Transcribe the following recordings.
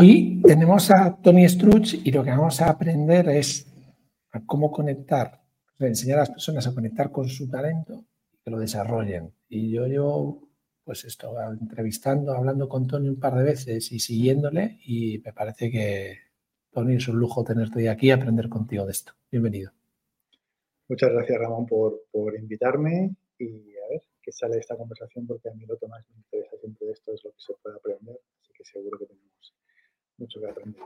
Hoy tenemos a Tony Struch y lo que vamos a aprender es a cómo conectar, enseñar a las personas a conectar con su talento y que lo desarrollen. Y yo, yo pues esto, entrevistando, hablando con Tony un par de veces y siguiéndole y me parece que, Tony, es un lujo tenerte hoy aquí y aprender contigo de esto. Bienvenido. Muchas gracias, Ramón, por, por invitarme y a ver qué sale de esta conversación, porque a mí lo que más me interesa siempre de esto es lo que se puede aprender, así que seguro que tenemos mucho que aprender.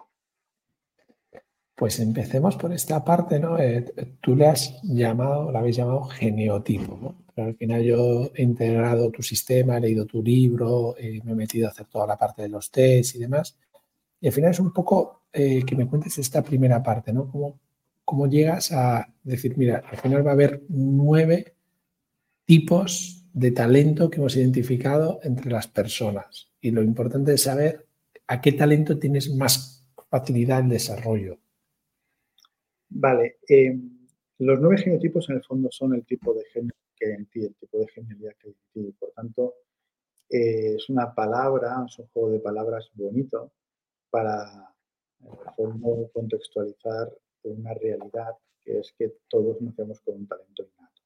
Pues empecemos por esta parte, ¿no? Eh, tú le has llamado, la habéis llamado geniotipo, ¿no? Pero al final yo he integrado tu sistema, he leído tu libro, eh, me he metido a hacer toda la parte de los test y demás. Y al final es un poco eh, que me cuentes esta primera parte, ¿no? ¿Cómo, ¿Cómo llegas a decir, mira, al final va a haber nueve tipos de talento que hemos identificado entre las personas? Y lo importante es saber a qué talento tienes más facilidad en desarrollo. Vale. Eh, los nueve genotipos en el fondo son el tipo de genio que hay en ti, el tipo de genialidad que hay en ti. Por tanto, eh, es una palabra, es un juego de palabras bonito para, fondo, contextualizar una realidad que es que todos nacemos con un talento innato.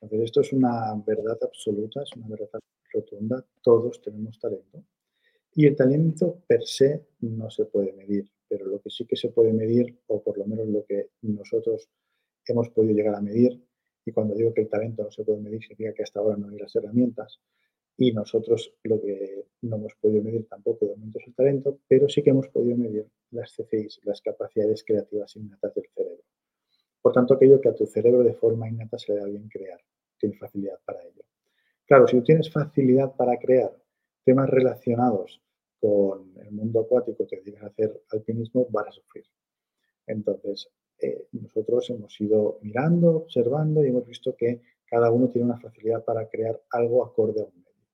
Entonces, esto es una verdad absoluta, es una verdad rotunda, todos tenemos talento. Y el talento per se no se puede medir, pero lo que sí que se puede medir, o por lo menos lo que nosotros hemos podido llegar a medir, y cuando digo que el talento no se puede medir, significa que hasta ahora no hay las herramientas, y nosotros lo que no hemos podido medir tampoco de momento es el talento, pero sí que hemos podido medir las CCIs, las capacidades creativas innatas del cerebro. Por tanto, aquello que a tu cerebro de forma innata se le da bien crear, tienes facilidad para ello. Claro, si tú tienes facilidad para crear temas relacionados con el mundo acuático, te dedicas a hacer alpinismo, vas a sufrir. Entonces, eh, nosotros hemos ido mirando, observando y hemos visto que cada uno tiene una facilidad para crear algo acorde a un medio.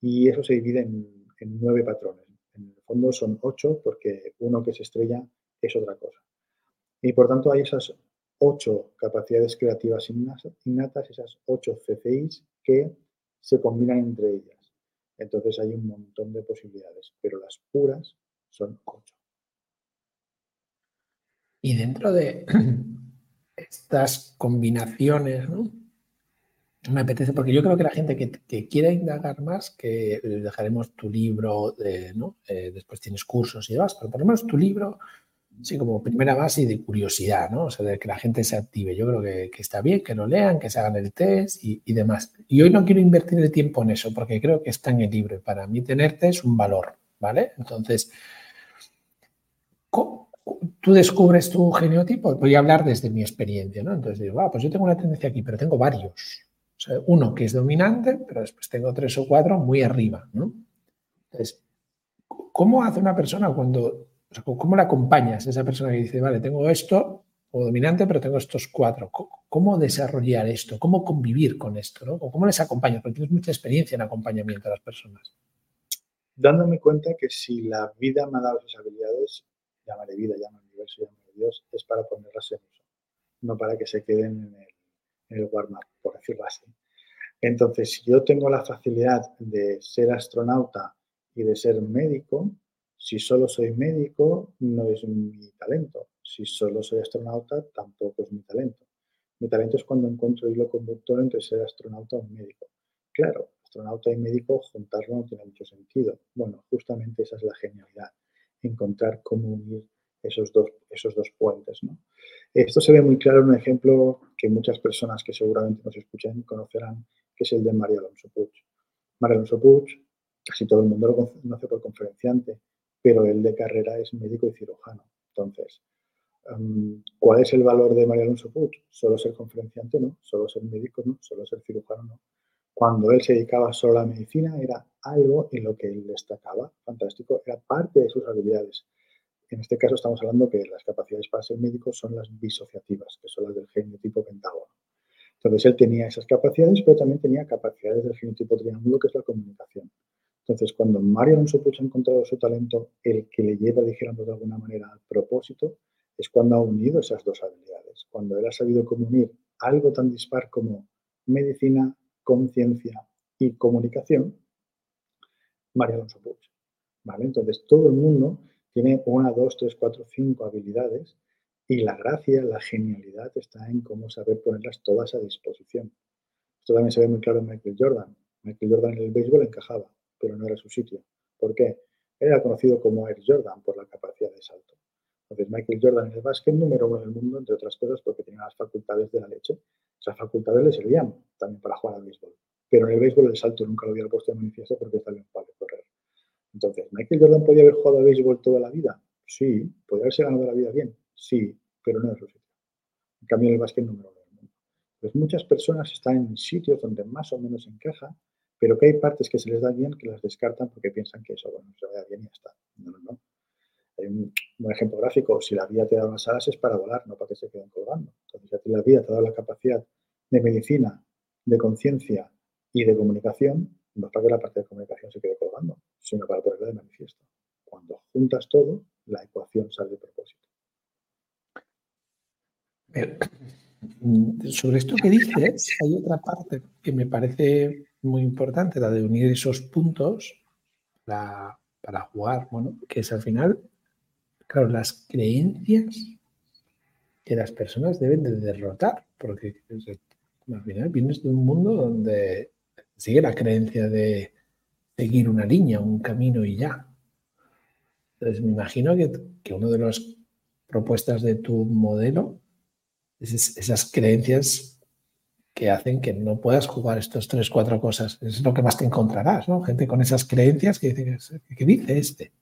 Y eso se divide en, nueve patrones. En el fondo son ocho porque uno que se estrella es otra cosa. Y por tanto hay esas ocho capacidades creativas innatas, esas ocho CCIs que se combinan entre ellas. Entonces hay un montón de posibilidades, pero las puras son ocho. Y dentro de estas combinaciones, ¿no? Me apetece, porque yo creo que la gente que, quiera indagar más, que dejaremos tu libro, ¿no? Eh, después tienes cursos y demás, pero por lo menos tu libro sí, como primera base y de curiosidad, ¿no? O sea, de que la gente se active. Yo creo que, está bien, que lo lean, que se hagan el test y, demás. Y hoy no quiero invertir el tiempo en eso, porque creo que está en el libro. Para mí tenerte es un valor, ¿vale? Entonces, tú descubres tu genotipo, voy a hablar desde mi experiencia, ¿no? Entonces digo, ah, pues yo tengo una tendencia aquí, pero tengo varios. Uno que es dominante, pero después tengo tres o cuatro muy arriba, ¿no? Entonces, ¿cómo hace una persona cuando ¿Cómo le acompañas a esa persona que dice, vale, tengo esto o dominante, pero tengo estos cuatro? ¿Cómo desarrollar esto? ¿Cómo convivir con esto? ¿no? ¿Cómo les acompañas? Porque tienes mucha experiencia en acompañamiento a las personas. Dándome cuenta que si la vida me ha dado esas habilidades, llámale vida, llámale universo, llámale Dios, es para ponerlas en uso, no para que se queden en el, en el warm-up, por decirlo así. Entonces, si yo tengo la facilidad de ser astronauta y de ser médico, si solo soy médico, no es mi talento. Si solo soy astronauta, tampoco es mi talento. Mi talento es cuando encuentro hilo conductor entre ser astronauta o médico. Claro, astronauta y médico juntarlo no tiene mucho sentido. Bueno, justamente esa es la genialidad, encontrar cómo unir esos dos, esos dos puentes. Esto se ve muy claro en un ejemplo que muchas personas que seguramente nos escuchan conocerán, que es el de María Alonso Puig. María Alonso Puig, casi todo el mundo lo conoce por conferenciante, pero él de carrera es médico y cirujano. Entonces, em, ¿cuál es el valor de María Alonso? ¿Solo ser conferenciante? No. ¿Solo ser médico? No. ¿Solo ser cirujano? No. Cuando él se dedicaba solo a la medicina, era algo en lo que él destacaba. Fantástico. Era parte de sus habilidades. En este caso estamos hablando que las capacidades para ser médico son las disociativas, que son las del genotipo pentágono. Entonces él tenía esas capacidades, pero también tenía capacidades del genotipo triángulo, que es la comunicación. Entonces, cuando Mario Alonso Puig ha encontrado su talento, el que le lleva, dijéramos de alguna manera, al propósito, es cuando ha unido esas dos habilidades. Cuando él ha sabido unir algo tan dispar como medicina, conciencia y comunicación, Mario Alonso Puig. ¿Vale? Entonces, todo el mundo Tiene una, dos, tres, cuatro, cinco habilidades y la gracia, la genialidad está en cómo saber ponerlas todas a disposición. Esto también se ve muy claro en Michael Jordan. Michael Jordan en el béisbol encajaba, pero no era su sitio. ¿Por qué? Era conocido como Air Jordan por la capacidad de salto. Entonces, Michael Jordan en el básquet número uno del mundo, entre otras cosas, porque tenía las facultades de la leche. Esas facultades le servían también para jugar al béisbol. Pero en el béisbol el salto nunca lo hubiera puesto en manifiesto porque estaba palo de correr. Entonces, ¿Michael Jordan podía haber jugado al béisbol toda la vida? Sí. ¿Podría haberse ganado la vida bien? Sí, pero no es su sitio. En cambio, en el básquet número uno del mundo. Pues muchas personas están en sitios donde más o menos encaja, pero que hay partes que se les da bien que las descartan porque piensan que eso, bueno, se vaya bien y ya está. No, no, no. Hay un, ejemplo gráfico, si la vida te da unas alas es para volar, no para que se queden colgando. Entonces, si la vida te da la capacidad de medicina, de conciencia y de comunicación, no es para que la parte de comunicación se quede colgando, sino para ponerla de manifiesto. Cuando juntas todo, la ecuación sale de propósito. Sobre esto que dices, hay otra parte que me parece muy importante, la de unir esos puntos para, para jugar, bueno, que es al final, claro, las creencias que las personas deben de derrotar, porque al final vienes de un mundo donde sigue la creencia de seguir una línea, un camino y ya. Entonces, me imagino que, que una de las propuestas de tu modelo es esas creencias que hacen que no puedas jugar estos tres, cuatro cosas. Es lo que más te encontrarás, ¿no? Gente con esas creencias que dice, ¿qué dice este?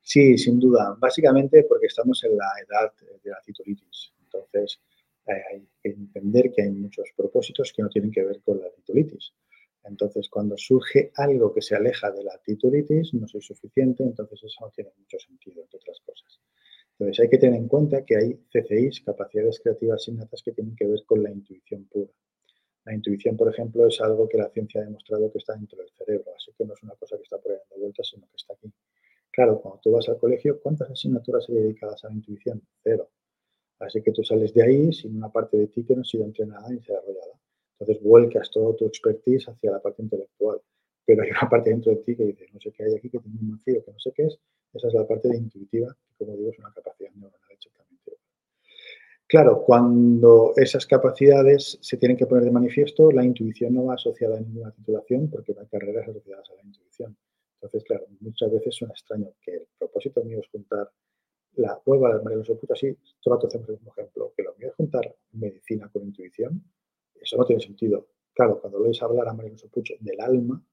Sí, sin duda. Básicamente porque estamos en la edad de la titulitis. Entonces, eh, hay que entender que hay muchos propósitos que no tienen que ver con la titulitis. Entonces, cuando surge algo que se aleja de la titulitis, no soy suficiente, entonces eso no tiene mucho sentido, entre otras. Entonces, hay que tener en cuenta que hay CCIs, capacidades creativas innatas, que tienen que ver con la intuición pura. La intuición, por ejemplo, es algo que la ciencia ha demostrado que está dentro del cerebro, así que no es una cosa que está por ahí dando vueltas, sino que está aquí. Claro, cuando tú vas al colegio, ¿cuántas asignaturas hay dedicadas a la intuición? Cero. Así que tú sales de ahí sin una parte de ti que no ha sido entrenada ni desarrollada. Entonces vuelcas todo tu expertise hacia la parte intelectual. Pero hay una parte dentro de ti que dice, no sé qué hay aquí, que tiene un vacío, que no sé qué es. Esa es la parte de intuitiva, que como digo es una capacidad neuronal exactamente. Claro, cuando esas capacidades se tienen que poner de manifiesto, la intuición no va asociada a ninguna titulación porque no hay carreras asociadas a la intuición. Entonces, claro, muchas veces suena extraño que el propósito mío es juntar la hueva de María Alonso Puig, así, todo hacemos el mismo ejemplo, que lo mío es juntar medicina con intuición, eso no tiene sentido. Claro, cuando lo oís hablar a María Puig del alma,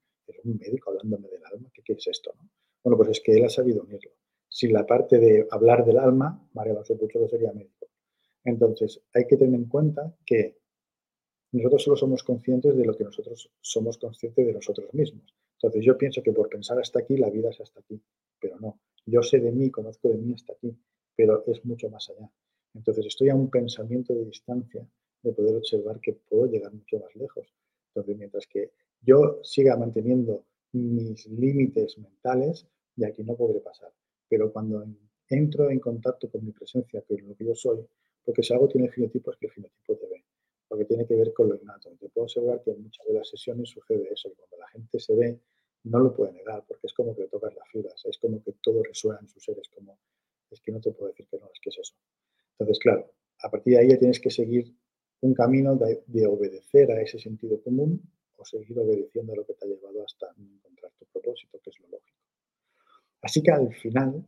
un médico hablándome del alma, ¿qué, es esto? No? Bueno, pues es que él ha sabido unirlo. Sin la parte de hablar del alma, María Alonso no sería médico. Entonces, hay que tener en cuenta que nosotros solo somos conscientes de lo que nosotros somos conscientes de nosotros mismos. Entonces, yo pienso que por pensar hasta aquí, la vida es hasta aquí, pero no. Yo sé de mí, conozco de mí hasta aquí, pero es mucho más allá. Entonces estoy a un pensamiento de distancia de poder observar que puedo llegar mucho más lejos. Entonces, mientras que yo siga manteniendo mis límites mentales, de aquí no podré pasar. Pero cuando entro en contacto con mi presencia, con lo que yo soy, porque si algo tiene genotipo es que el genotipo te ve, porque tiene que ver con lo innato. Te puedo asegurar que en muchas de las sesiones sucede eso, cuando la gente se ve no lo puede negar, porque es como que le tocas las fibras, es como que todo resuena en sus seres, como es que no te puedo decir que no, es que es eso. Entonces, claro, a partir de ahí ya tienes que seguir un camino de, obedecer a ese sentido común o seguir obedeciendo a lo que te ha llevado hasta encontrar tu propósito, que es lo lógico. Así que al final,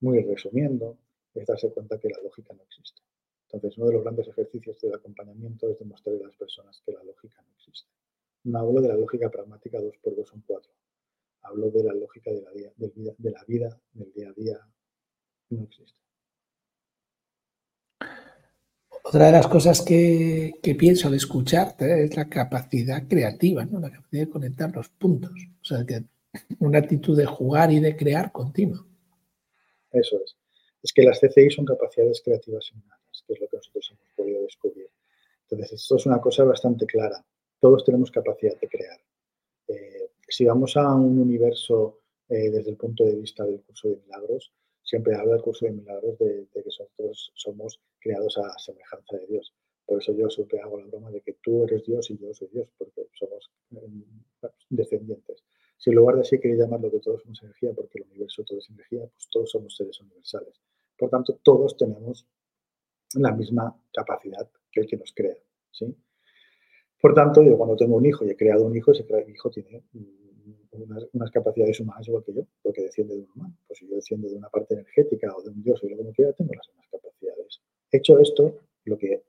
muy resumiendo, es darse cuenta que la lógica no existe. Entonces, uno de los grandes ejercicios del acompañamiento es demostrar a las personas que la lógica no existe. No hablo de la lógica pragmática 2 por 2 son 4 hablo de la lógica de la, vida, de la vida, del día a día, no existe. Otra de las cosas que, pienso al escucharte es la capacidad creativa, ¿no? la capacidad de conectar los puntos. O sea, una actitud de jugar y de crear continua. Eso es. Es que las CCI son capacidades creativas innatas, que es lo que nosotros hemos podido descubrir. Entonces, esto es una cosa bastante clara. Todos tenemos capacidad de crear. Eh, si vamos a un universo eh, desde el punto de vista del curso de milagros, siempre habla el curso de milagros de, que nosotros somos creados a semejanza de Dios. Por eso yo siempre hago la broma de que tú eres Dios y yo soy Dios, porque somos mm, descendientes. Si en lugar de así queréis llamarlo que todos somos energía, porque el universo todo es energía, pues todos somos seres universales. Por tanto, todos tenemos la misma capacidad que el que nos crea. ¿sí? Por tanto, yo cuando tengo un hijo y he creado un hijo, ese hijo tiene unas, capacidades humanas igual que yo, porque desciende de un humano. Pues si yo desciendo de una parte energética o de un dios o lo que quiera, tengo las mismas capacidades. Hecho esto, lo que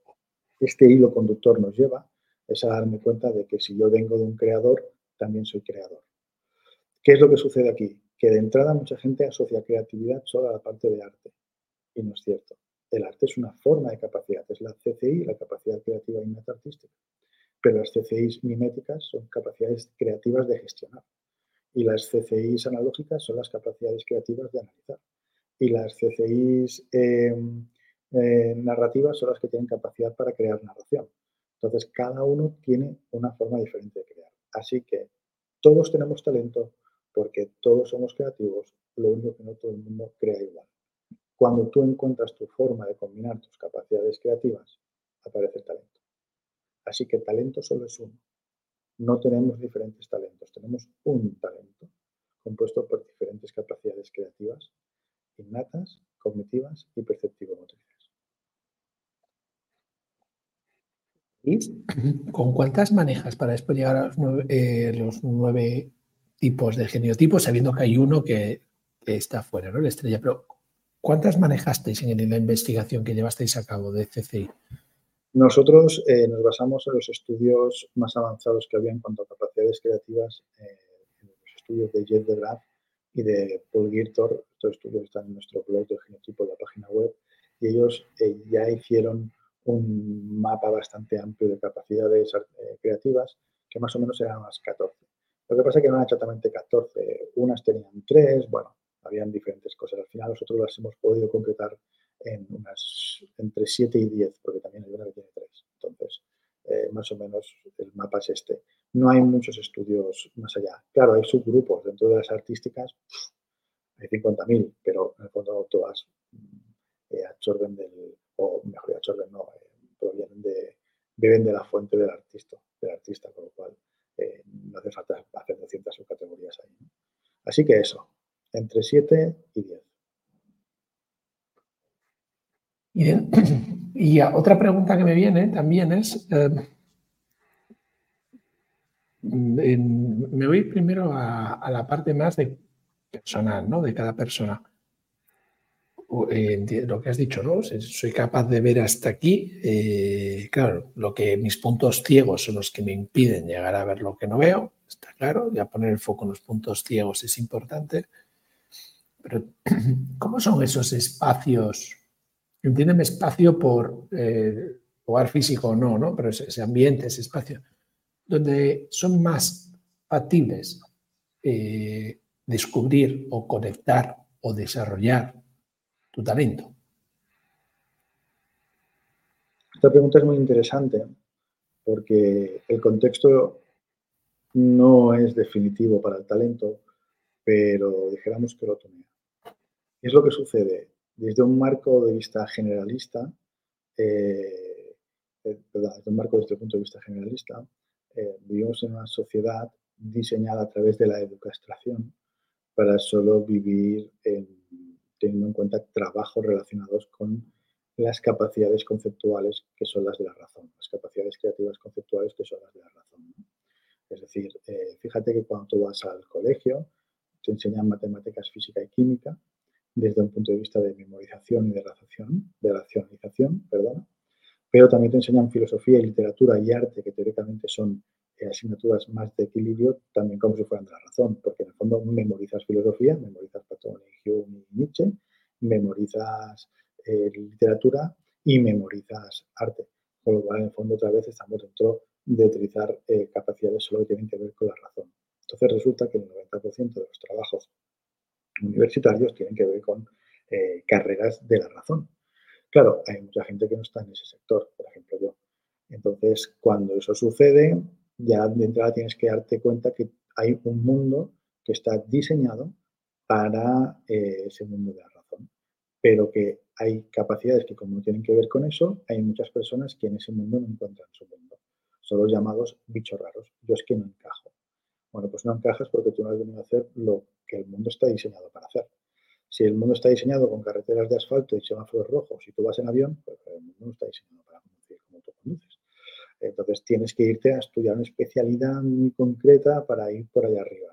este hilo conductor nos lleva es a darme cuenta de que si yo vengo de un creador, también soy creador. ¿Qué es lo que sucede aquí? Que de entrada mucha gente asocia creatividad solo a la parte de arte. Y no es cierto. El arte es una forma de capacidad, es la CCI, la capacidad creativa innata artística. Pero las CCIs miméticas son capacidades creativas de gestionar. Y las CCIs analógicas son las capacidades creativas de analizar. Y las CCIs em, eh, narrativas son las que tienen capacidad para crear narración. Entonces, cada uno tiene una forma diferente de crear. Así que todos tenemos talento porque todos somos creativos, lo único que no todo el mundo crea igual. Cuando tú encuentras tu forma de combinar tus capacidades creativas, aparece el talento. Así que talento solo es uno. No tenemos diferentes talentos, tenemos un talento compuesto por diferentes capacidades creativas, innatas, cognitivas y perceptivo-motrices. ¿Con cuántas manejas para después llegar a los eh, nueve, tipos de genotipos, sabiendo que hay uno que, está fuera, ¿no? La estrella. Pero, ¿cuántas manejasteis en la investigación que llevasteis a cabo de CCI? Nosotros eh, nos basamos en los estudios más avanzados que había en cuanto a capacidades creativas, eh, en los estudios de Jet de y de Paul Girtor. Estos estudios están en nuestro blog de genotipo en la página web y ellos ya hicieron un mapa bastante amplio de capacidades eh, creativas, que más o menos eran unas 14. Lo que pasa es que no eran exactamente 14, unas tenían 3, bueno, habían diferentes cosas. Al final nosotros las hemos podido concretar en unas entre 7 y 10, porque también hay una que tiene 3. Entonces, eh, más o menos el mapa es este. No hay muchos estudios más allá. Claro, hay subgrupos dentro de las artísticas, hay 50.000, pero en el fondo todas eh, absorben del, o mejor dicho, no, eh, provienen de, viven de la fuente del artista, del artista, con lo cual eh, no hace falta hacer 200 subcategorías ahí. Así que eso, entre 7 y 10. Y otra pregunta que me viene también es, eh, me voy primero a, a, la parte más de personal, ¿no? De cada persona. Eh, lo que has dicho, ¿no? Soy capaz de ver hasta aquí. Eh, claro, lo que mis puntos ciegos son los que me impiden llegar a ver lo que no veo, está claro. Ya poner el foco en los puntos ciegos es importante. Pero, ¿cómo son esos espacios? Entiéndeme espacio por eh, lugar físico o no, ¿no? Pero ese, ambiente, ese espacio, donde son más factibles descubrir o conectar o desarrollar tu talento? Esta pregunta es muy interesante porque el contexto no es definitivo para el talento, pero dijéramos que lo tunea. es lo que sucede? Desde un marco de vista generalista, eh, eh, desde un marco desde el punto de vista generalista, eh, vivimos en una sociedad diseñada a través de la educación para solo vivir en teniendo en cuenta trabajos relacionados con las capacidades conceptuales que son las de la razón, las capacidades creativas conceptuales que son las de la razón. Es decir, fíjate que cuando tú vas al colegio, te enseñan matemáticas, física y química desde un punto de vista de memorización y de, racionalización, de racionalización, perdón, pero también te enseñan filosofía y literatura y arte, que teóricamente son eh, asignaturas más de equilibrio, también como si fueran de la razón, porque en el fondo memorizas filosofía, memorizas Platón y Hume y Nietzsche, memorizas eh, literatura y memorizas arte. Con lo cual, en el fondo, otra vez estamos dentro de utilizar eh, capacidades solo que tienen que ver con la razón. Entonces, resulta que el 90% de los trabajos universitarios tienen que ver con carreras de la razón. Claro, hay mucha gente que no está en ese sector, por ejemplo yo. Entonces, cuando eso sucede, ya de entrada tienes que darte cuenta que hay un mundo que está diseñado para eh, ese mundo de la razón, pero que hay capacidades que como no tienen que ver con eso, hay muchas personas que en ese mundo no encuentran su mundo. Son los llamados bichos raros. Yo es que no encajo. Bueno, pues no encajas porque tú no has venido a hacer lo que el mundo está diseñado para hacer. Si el mundo está diseñado con carreteras de asfalto y semáforos rojos y tú vas en avión, pues el mundo no está diseñado para conducir como tú conduces. Entonces tienes que irte a estudiar una especialidad muy concreta para ir por allá arriba.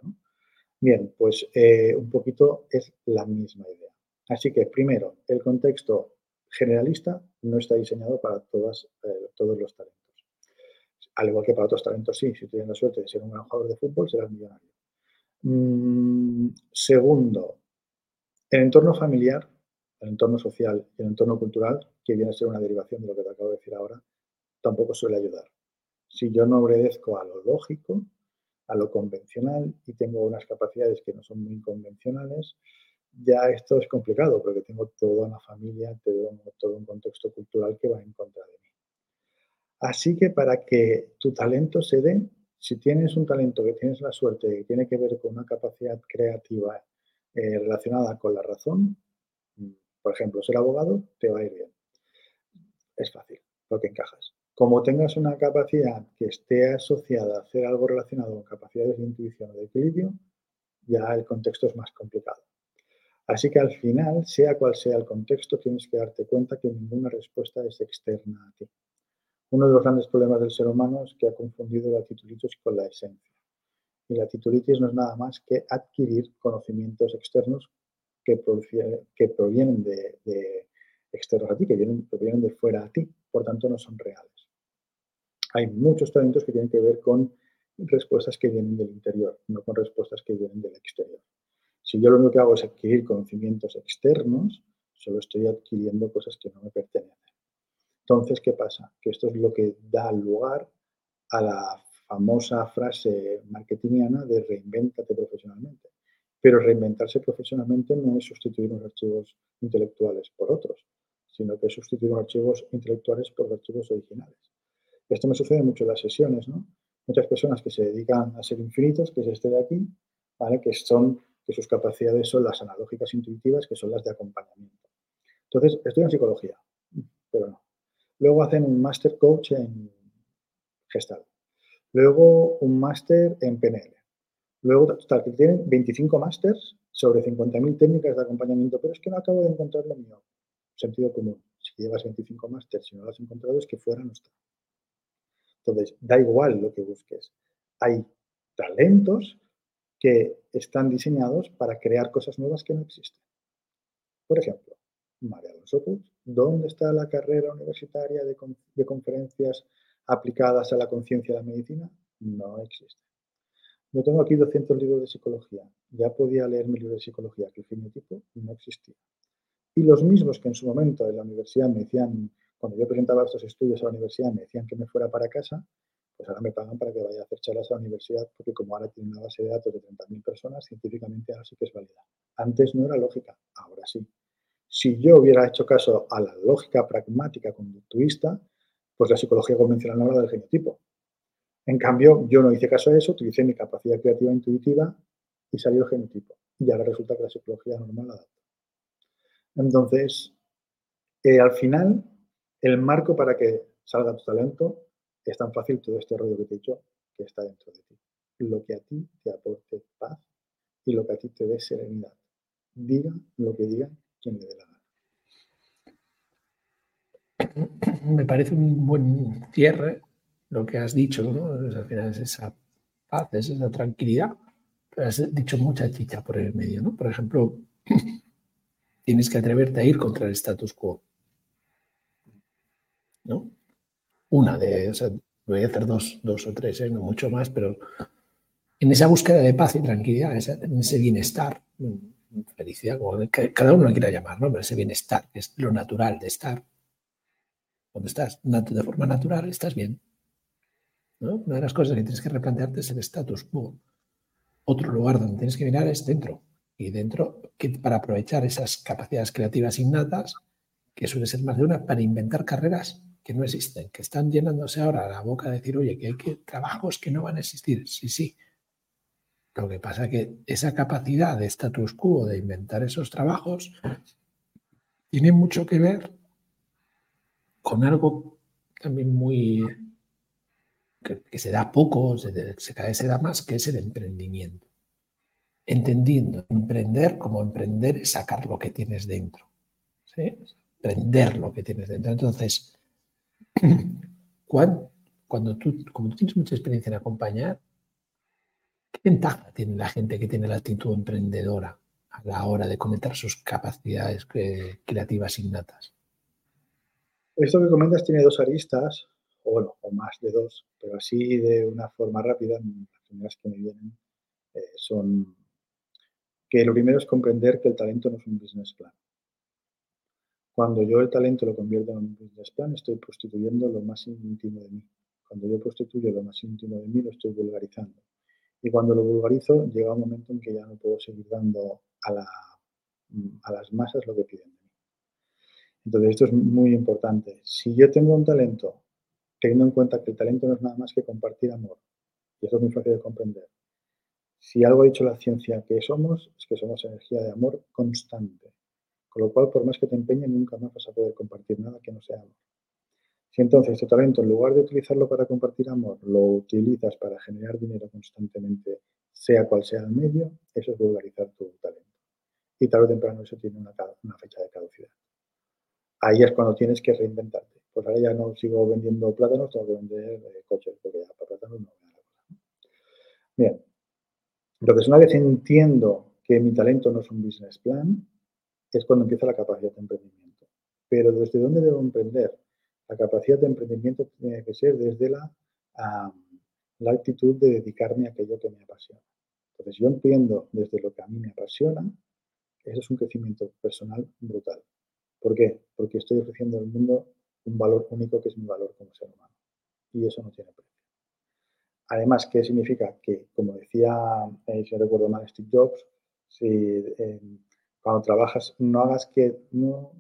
Bien, pues eh, un poquito es la misma idea. Así que primero, el contexto generalista no está diseñado para todas, eh, todos los talentos. Al igual que para otros talentos, sí. Si tienes la suerte de ser un gran jugador de fútbol, serás millonario. Mm, segundo, el entorno familiar, el entorno social y el entorno cultural, que viene a ser una derivación de lo que te acabo de decir ahora, tampoco suele ayudar. Si yo no obedezco a lo lógico, a lo convencional y tengo unas capacidades que no son muy convencionales, ya esto es complicado porque tengo toda una familia, todo, un contexto cultural que va en contra. Así que para que tu talento se dé, si tienes un talento que tienes la suerte que tiene que ver con una capacidad creativa eh, relacionada con la razón, por ejemplo, ser abogado, te va a ir bien. Es fácil, porque encajas. Como tengas una capacidad que esté asociada a hacer algo relacionado con capacidades de intuición o de equilibrio, ya el contexto es más complicado. Así que al final, sea cual sea el contexto, tienes que darte cuenta que ninguna respuesta es externa a ti. Uno de los grandes problemas del ser humano es que ha confundido la titulitis con la esencia. Y la titulitis no es nada más que adquirir conocimientos externos que, provienen de, externos a ti, que vienen, provienen de fuera a ti, por tanto no son reales. Hay muchos talentos que tienen que ver con respuestas que vienen del interior, no con respuestas que vienen del exterior. Si yo lo único que hago es adquirir conocimientos externos, solo estoy adquiriendo cosas que no me pertenecen. Entonces, ¿qué pasa? Que esto es lo que da lugar a la famosa frase marketingiana de reinvéntate profesionalmente. Pero reinventarse profesionalmente no es sustituir unos archivos intelectuales por otros, sino que es sustituir unos archivos intelectuales por archivos originales. Esto me sucede mucho en las sesiones, ¿no? Muchas personas que se dedican a ser infinitos, que es este de aquí, ¿vale? Que son que sus capacidades son las analógicas intuitivas, que son las de acompañamiento. Entonces, estudian psicología, pero no. Luego hacen un máster coach en gestal. Luego un máster en PNL. Luego, total, que tienen 25 másters sobre 50.000 técnicas de acompañamiento, pero es que no acabo de encontrar lo mío. Sentido común. Si llevas 25 másters y no lo has encontrado, es que fuera no está. Entonces, da igual lo que busques. Hay talentos que están diseñados para crear cosas nuevas que no existen. Por ejemplo, María Alonso Puig, ¿dónde está la carrera universitaria de, conferencias aplicadas a la conciencia de la medicina? No existe. Yo tengo aquí 200 libros de psicología. Ya podía leer mi libro de psicología, que el fenotipo no existía. Y los mismos que en su momento en la universidad me decían, cuando yo presentaba estos estudios a la universidad, me decían que me fuera para casa, pues ahora me pagan para que vaya a hacer charlas a la universidad, porque como ahora tiene una base de datos de 30.000 personas, científicamente ahora sí que es válida. Antes no era lógica, ahora sí. Si yo hubiera hecho caso a la lógica pragmática conductuista, pues la psicología convencional no habla del genotipo. En cambio, yo no hice caso a eso, utilicé mi capacidad creativa intuitiva y salió el genotipo. Y ahora resulta que la psicología normal la adapta. Entonces, eh, al final, el marco para que salga tu talento es tan fácil todo este rollo que te he dicho que está dentro de ti. Lo que a ti te aporte paz y lo que a ti te dé serenidad. Diga lo que diga Me parece un buen cierre lo que has dicho, ¿no? al final es esa paz, es esa tranquilidad. Pero has dicho mucha chicha por el medio, ¿no? Por ejemplo, tienes que atreverte a ir contra el status quo. ¿No? una de, o sea, voy a hacer dos, dos o tres, ¿eh? no mucho más, pero en esa búsqueda de paz y tranquilidad, en ese bienestar, felicidad, como cada uno lo quiera llamar, ¿no? pero ese bienestar, que es lo natural de estar, donde estás de forma natural, estás bien. ¿no? Una de las cosas que tienes que replantearte es el status quo. Otro lugar donde tienes que mirar es dentro. Y dentro, para aprovechar esas capacidades creativas innatas, que suele ser más de una, para inventar carreras que no existen, que están llenándose ahora la boca de decir, oye, que hay que, trabajos que no van a existir. Sí, sí. Lo que pasa es que esa capacidad de status quo, de inventar esos trabajos, tiene mucho que ver con algo también muy, que, se da poco, se, se, se da más, que es el emprendimiento. Entendiendo, emprender como emprender es sacar lo que tienes dentro. ¿sí? Emprender lo que tienes dentro. Entonces, cuando, cuando tú, como tú tienes mucha experiencia en acompañar, ¿qué ventaja tiene la gente que tiene la actitud emprendedora a la hora de comentar sus capacidades creativas innatas? Esto que comentas tiene dos aristas, o bueno, o más de dos, pero así de una forma rápida, las primeras que me vienen eh, son que lo primero es comprender que el talento no es un business plan. Cuando yo el talento lo convierto en un business plan, estoy prostituyendo lo más íntimo de mí. Cuando yo prostituyo lo más íntimo de mí, lo estoy vulgarizando. Y cuando lo vulgarizo, llega un momento en que ya no puedo seguir dando a, la, a las masas lo que piden de. Entonces, esto es muy importante. Si yo tengo un talento, teniendo en cuenta que el talento no es nada más que compartir amor, y eso es muy fácil de comprender. Si algo ha dicho la ciencia que somos, es que somos energía de amor constante. Con lo cual, por más que te empeñes, nunca más vas a poder compartir nada que no sea amor. Si entonces tu talento, en lugar de utilizarlo para compartir amor, lo utilizas para generar dinero constantemente, sea cual sea el medio, eso es vulgarizar tu talento. Y tarde o temprano eso tiene una, fecha de caducidad. Ahí es cuando tienes que reinventarte. Pues ahora ya no sigo vendiendo plátanos, tengo que vender eh, coches, porque ya para plátanos no me da. Bien. Entonces, una vez entiendo que mi talento no es un business plan, es cuando empieza la capacidad de emprendimiento. Pero ¿desde dónde debo emprender? La capacidad de emprendimiento tiene que ser desde la, la actitud de dedicarme a aquello que me apasiona. Entonces yo entiendo desde lo que a mí me apasiona, eso es un crecimiento personal brutal. ¿Por qué? Porque estoy ofreciendo al mundo un valor único que es mi valor como ser humano. Y eso no tiene precio. Además, ¿qué significa? Que, como decía, eh, si no recuerdo mal, Steve Jobs, si eh, cuando trabajas no hagas que, no.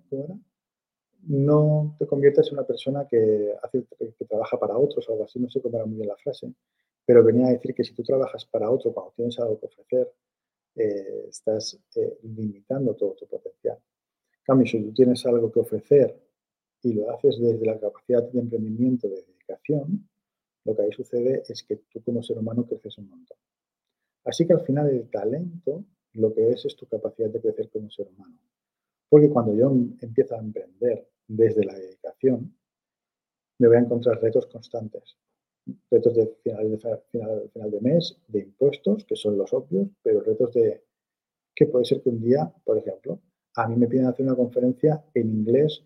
No te conviertes en una persona que, hace, que trabaja para otros o algo así, no sé cómo era muy bien la frase, pero venía a decir que si tú trabajas para otro cuando tienes algo que ofrecer, eh, estás eh, limitando todo tu potencial. En cambio, si tú tienes algo que ofrecer y lo haces desde la capacidad de emprendimiento, de dedicación, lo que ahí sucede es que tú como ser humano creces un montón. Así que al final el talento lo que es es tu capacidad de crecer como ser humano. Porque cuando yo empiezo a emprender desde la dedicación, me voy a encontrar retos constantes. Retos de final de, final, de mes, de impuestos, que son los obvios, pero retos de que puede ser que un día, por ejemplo, a mí me piden hacer una conferencia en inglés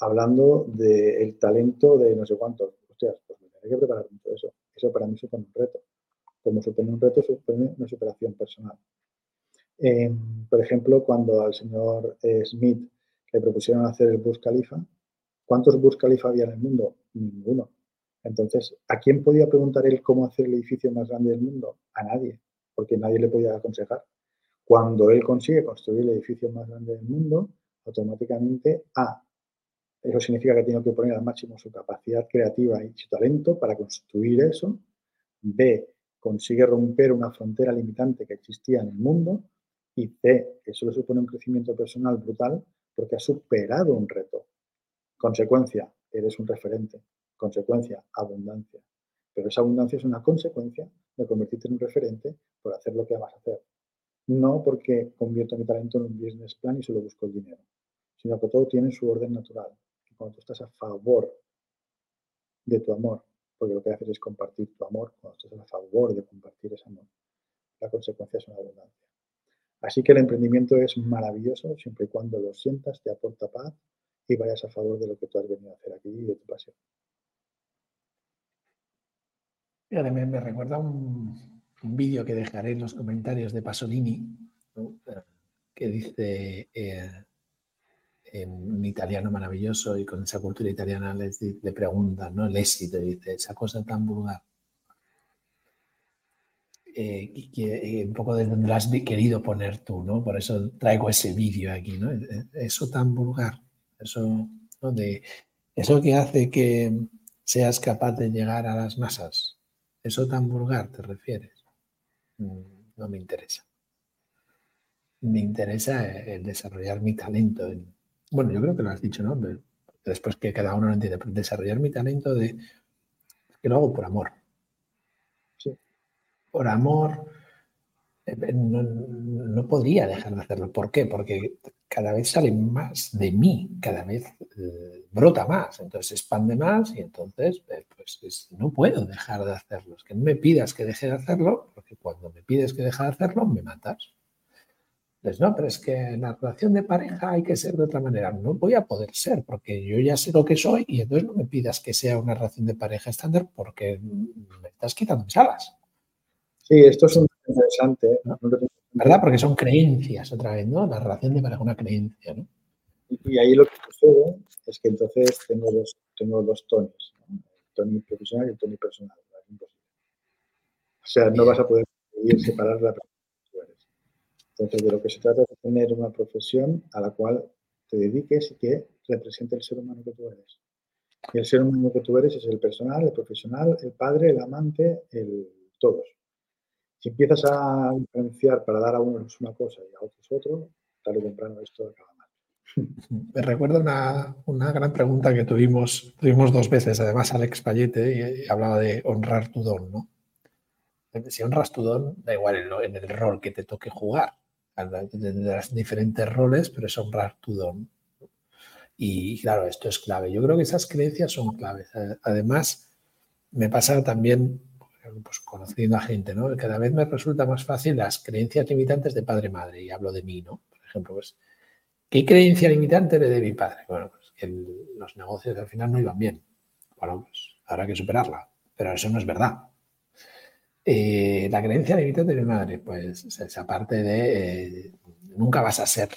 hablando del talento de no sé cuántos. Hostias, pues me tendré que preparar todo eso. Eso para mí supone un reto. Como supone un reto, supone una superación personal. Em, por ejemplo, cuando al señor eh, Smith le propusieron hacer el Burj Khalifa, ¿cuántos Burj Khalifa había en el mundo? Ninguno. Entonces, ¿a quién podía preguntar él cómo hacer el edificio más grande del mundo? A nadie, porque nadie le podía aconsejar. Cuando él consigue construir el edificio más grande del mundo, automáticamente A, eso significa que tiene que poner al máximo su capacidad creativa y su talento para construir eso. B, consigue romper una frontera limitante que existía en el mundo. Y C, eso le supone un crecimiento personal brutal porque has superado un reto. Consecuencia, eres un referente. Consecuencia, abundancia. Pero esa abundancia es una consecuencia de convertirte en un referente por hacer lo que amas hacer. No porque convierto mi talento en un business plan y solo busco el dinero, sino que todo tiene su orden natural. Cuando tú estás a favor de tu amor, porque lo que haces es compartir tu amor, cuando estás a favor de compartir ese amor, la consecuencia es una abundancia. Así que el emprendimiento es maravilloso siempre y cuando lo sientas, te aporta paz y vayas a favor de lo que tú has venido a hacer aquí y de tu pasión. Me, me recuerda un, vídeo que dejaré en los comentarios de Pasolini, que dice eh, en un italiano maravilloso y con esa cultura italiana le, le pregunta, ¿no? El éxito, dice, esa cosa tan vulgar eh, que, un poco de donde has querido poner tú, ¿no? Por eso traigo ese vídeo aquí, ¿no? Eh, eso tan vulgar, eso, de, eso que hace que seas capaz de llegar a las masas, eso tan vulgar te refieres, mm, no me interesa. Me interesa el desarrollar mi talento. Bueno, yo creo que lo has dicho, ¿no? Después que cada uno lo entiende, desarrollar mi talento de que lo hago por amor por amor, eh, no, podría dejar de hacerlo. ¿Por qué? Porque cada vez sale más de mí, cada vez eh, brota más, entonces expande más y entonces eh, pues no puedo dejar de hacerlo. Es que no me pidas que deje de hacerlo, porque cuando me pides que deje de hacerlo, me matas. Entonces, no, pero es que en la relación de pareja hay que ser de otra manera. No voy a poder ser porque yo ya sé lo que soy y entonces no me pidas que sea una relación de pareja estándar porque me estás quitando mis alas. Sí, esto es interesante. ¿Verdad? Porque son creencias otra vez, ¿no? La relación de pareja, una creencia, ¿no? Y, ahí lo que sucede es que entonces tengo dos, tengo dos tonos, el tono profesional y el tono personal. O sea, no vas a poder separar la persona que tú eres. Entonces, de lo que se trata es de tener una profesión a la cual te dediques y que represente el ser humano que tú eres. Y el ser humano que tú eres es el personal, el profesional, el padre, el amante, el todos. Si empiezas a diferenciar para dar a unos una cosa y a otros otro, tarde o temprano esto acaba mal. Me recuerda una, una, gran pregunta que tuvimos, tuvimos dos veces, además Alex Payete, hablaba de honrar tu don, ¿no? Si honras tu don, da igual en, el rol que te toque jugar, tendrás diferentes roles, pero es honrar tu don. Y claro, esto es clave. Yo creo que esas creencias son claves. Además, me pasa también pues, conociendo a gente, ¿no? Cada vez me resulta más fácil las creencias limitantes de padre-madre, y hablo de mí, ¿no? Por ejemplo, pues, ¿qué creencia limitante le de mi padre? Bueno, pues que los negocios al final no iban bien. Bueno, pues habrá que superarla, pero eso no es verdad. Eh, la creencia limitante de mi madre, pues esa parte de eh, nunca vas a ser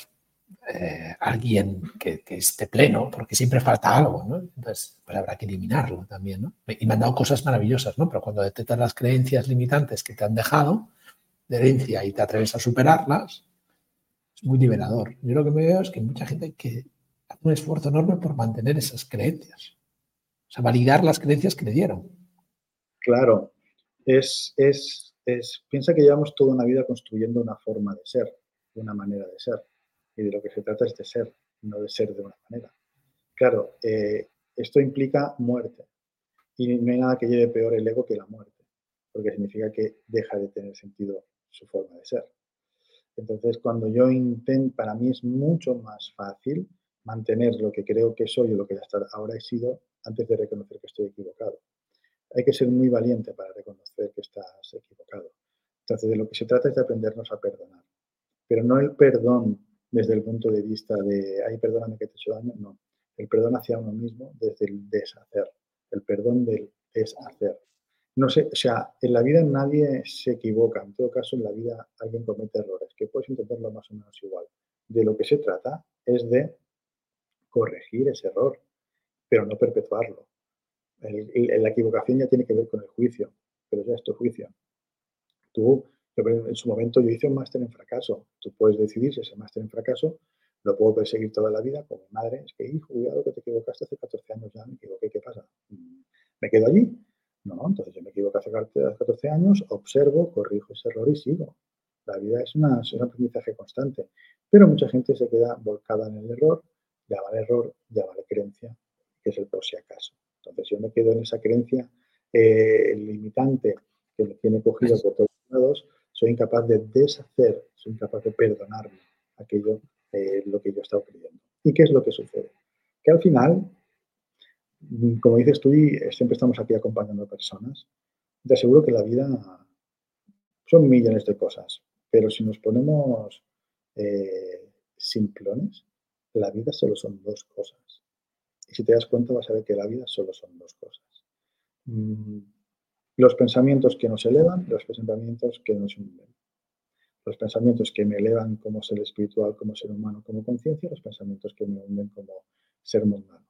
eh, alguien que, esté pleno, porque siempre falta algo, ¿no? Entonces, pues habrá que eliminarlo también, ¿no? Y me han dado cosas maravillosas, ¿no? Pero cuando detectas las creencias limitantes que te han dejado de herencia y te atreves a superarlas, es muy liberador. Yo lo que me veo es que mucha gente que hace un esfuerzo enorme por mantener esas creencias. O sea, validar las creencias que le dieron. Claro, es, es, es, piensa que llevamos toda una vida construyendo una forma de ser, una manera de ser y de lo que se trata es de ser, no de ser de una manera. Claro, eh, esto implica muerte y no hay nada que lleve peor el ego que la muerte, porque significa que deja de tener sentido su forma de ser. Entonces, cuando yo intento, para mí es mucho más fácil mantener lo que creo que soy o lo que hasta ahora he sido antes de reconocer que estoy equivocado. Hay que ser muy valiente para reconocer que estás equivocado. Entonces, de lo que se trata es de aprendernos a perdonar. Pero no el perdón desde el punto de vista de, ay, perdóname que te he hecho daño, no. El perdón hacia uno mismo desde el deshacer, el perdón del deshacer. No sé, o sea, en la vida nadie se equivoca, en todo caso en la vida alguien comete errores, que puedes entenderlo más o menos igual. De lo que se trata es de corregir ese error, pero no perpetuarlo. la equivocación ya tiene que ver con el juicio, pero ya es tu juicio. Tú en su momento yo hice un máster en fracaso. Tú puedes decidir si ese máster en fracaso lo puedo perseguir toda la vida con mi madre. Es que, hijo, cuidado que te equivocaste hace 14 años ya, me equivoqué, ¿qué pasa? ¿Me quedo allí? No, entonces yo me equivoqué hace 14 años, observo, corrijo ese error y sigo. La vida es, una, un aprendizaje constante. Pero mucha gente se queda volcada en el error, ya vale error, ya vale creencia, que es el por si acaso. Entonces yo me quedo en esa creencia eh, limitante que me tiene cogido por todos lados soy incapaz de deshacer, soy incapaz de perdonarme aquello, eh, lo que yo he estado creyendo. ¿Y qué es lo que sucede? Que al final, mm, como dices tú, y siempre estamos aquí acompañando a personas, te aseguro que la vida son millones de cosas, pero si nos ponemos eh, simplones, la vida solo son dos cosas. Y si te das cuenta vas a ver que la vida solo son dos cosas. Mm, los pensamientos que nos elevan los pensamientos que nos hunden. Los pensamientos que me elevan como ser espiritual, como ser humano, como conciencia, los pensamientos que me hunden como ser mundano.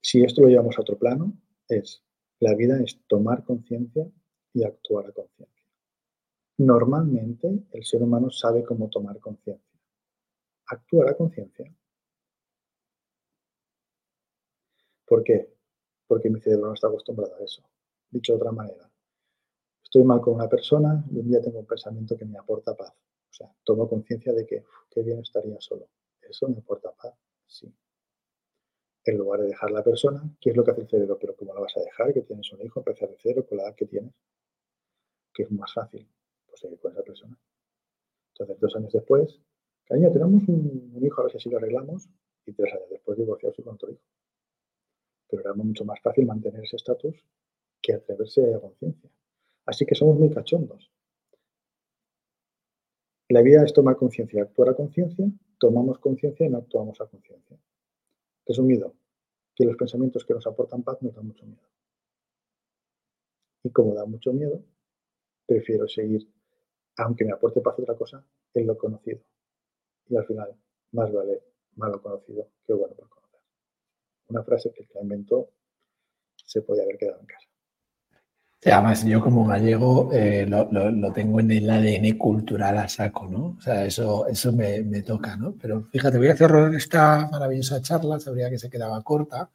Si esto lo llevamos a otro plano, es la vida es tomar conciencia y actuar a conciencia. Normalmente el ser humano sabe cómo tomar conciencia. Actuar a conciencia. ¿Por qué? Porque mi cerebro no está acostumbrado a eso. Dicho de otra manera, estoy mal con una persona y un día tengo un pensamiento que me aporta paz. O sea, tomo conciencia de que qué bien estaría solo. ¿Eso me aporta paz? Sí. En lugar de dejar la persona, ¿qué es lo que hace el cerebro? Pero ¿cómo la vas a dejar? Que tienes un hijo, empezar de cero con la edad que tienes. que es más fácil pues, seguir con esa persona. Entonces, dos años después, cariño, tenemos un, hijo, a ver si así lo arreglamos, y tres años después divorciarse con otro hijo. Pero era mucho más fácil mantener ese estatus que atreverse a conciencia. Así que somos muy cachondos. La vida es tomar conciencia, actuar a conciencia, tomamos conciencia y no actuamos a conciencia. Resumido, que los pensamientos que nos aportan paz nos dan mucho miedo. Y como da mucho miedo, prefiero seguir, aunque me aporte paz otra cosa, en lo conocido. Y al final, más vale malo conocido que bueno por conocer. Una frase que el que inventó se podía haber quedado en casa. Además, yo como gallego eh, lo, tengo en el ADN cultural a saco, ¿no? O sea, eso, eso me, me, toca, ¿no? Pero fíjate, voy a cerrar esta maravillosa charla, sabría que se quedaba corta,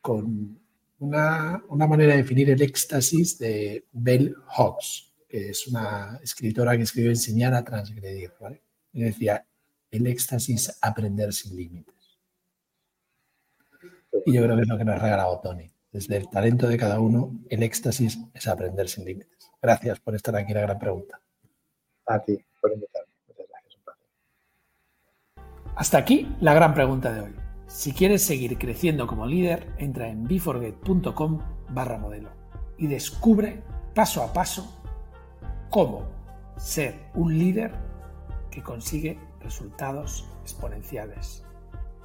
con una, manera de definir el éxtasis de Bell Hooks, que es una escritora que escribió Enseñar a transgredir. ¿vale? Y decía, el éxtasis aprender sin límites. Y yo creo que es lo que nos ha regalado Tony. Desde el talento de cada uno, el éxtasis es aprender sin límites. Gracias por estar aquí, la gran pregunta. A ti, por invitarme. Muchas gracias, un placer. Hasta aquí la gran pregunta de hoy. Si quieres seguir creciendo como líder, entra en beforget.com barra modelo y descubre paso a paso cómo ser un líder que consigue resultados exponenciales,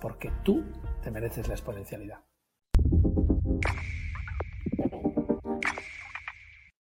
porque tú te mereces la exponencialidad. you